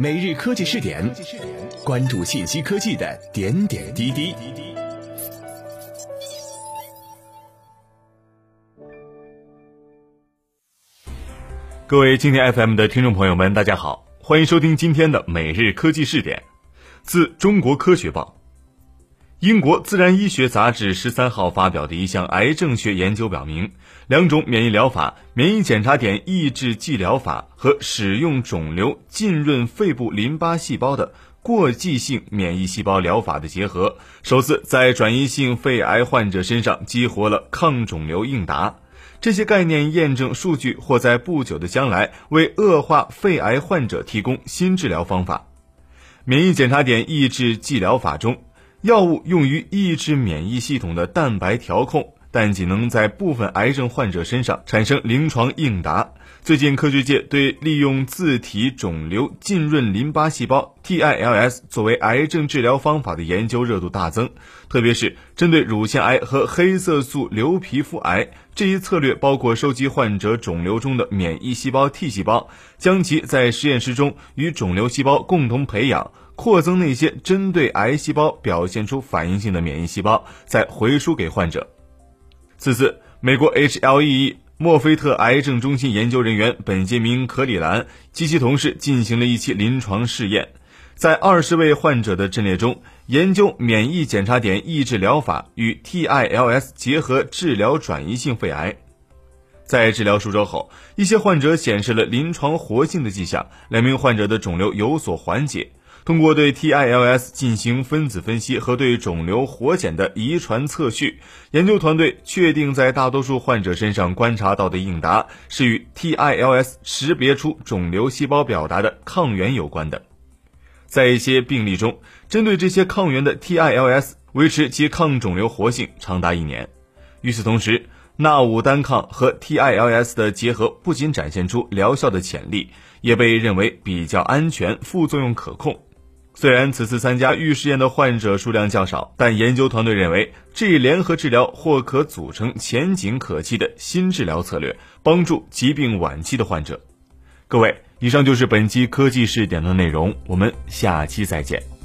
每日科技试点，关注信息科技的点点滴滴。各位今天 FM 的听众朋友们，大家好，欢迎收听今天的每日科技试点，自中国科学报。英国自然医学杂志十三号发表的一项癌症学研究表明，两种免疫疗法——免疫检查点抑制剂疗法和使用肿瘤浸润肺部淋巴细胞的过继性免疫细胞疗法的结合，首次在转移性肺癌患者身上激活了抗肿瘤应答。这些概念验证数据或在不久的将来为恶化肺癌患者提供新治疗方法。免疫检查点抑制剂疗法中。药物用于抑制免疫系统的蛋白调控，但仅能在部分癌症患者身上产生临床应答。最近，科学界对利用自体肿瘤浸润淋巴细胞 （TILS） 作为癌症治疗方法的研究热度大增，特别是针对乳腺癌和黑色素瘤皮肤癌。这一策略包括收集患者肿瘤中的免疫细胞 T 细胞，将其在实验室中与肿瘤细胞共同培养。扩增那些针对癌细胞表现出反应性的免疫细胞，再回输给患者。此次，美国 H.L.E.E. 墨菲特癌症中心研究人员本杰明·克里兰及其同事进行了一期临床试验，在二十位患者的阵列中，研究免疫检查点抑制疗法与 TILS 结合治疗转移性肺癌。在治疗数周后，一些患者显示了临床活性的迹象，两名患者的肿瘤有所缓解。通过对 TILS 进行分子分析和对肿瘤活检的遗传测序，研究团队确定，在大多数患者身上观察到的应答是与 TILS 识别出肿瘤细胞表达的抗原有关的。在一些病例中，针对这些抗原的 TILS 维持其抗肿瘤活性长达一年。与此同时，纳武单抗和 TILS 的结合不仅展现出疗效的潜力，也被认为比较安全，副作用可控。虽然此次参加预试验的患者数量较少，但研究团队认为这一联合治疗或可组成前景可期的新治疗策略，帮助疾病晚期的患者。各位，以上就是本期科技视点的内容，我们下期再见。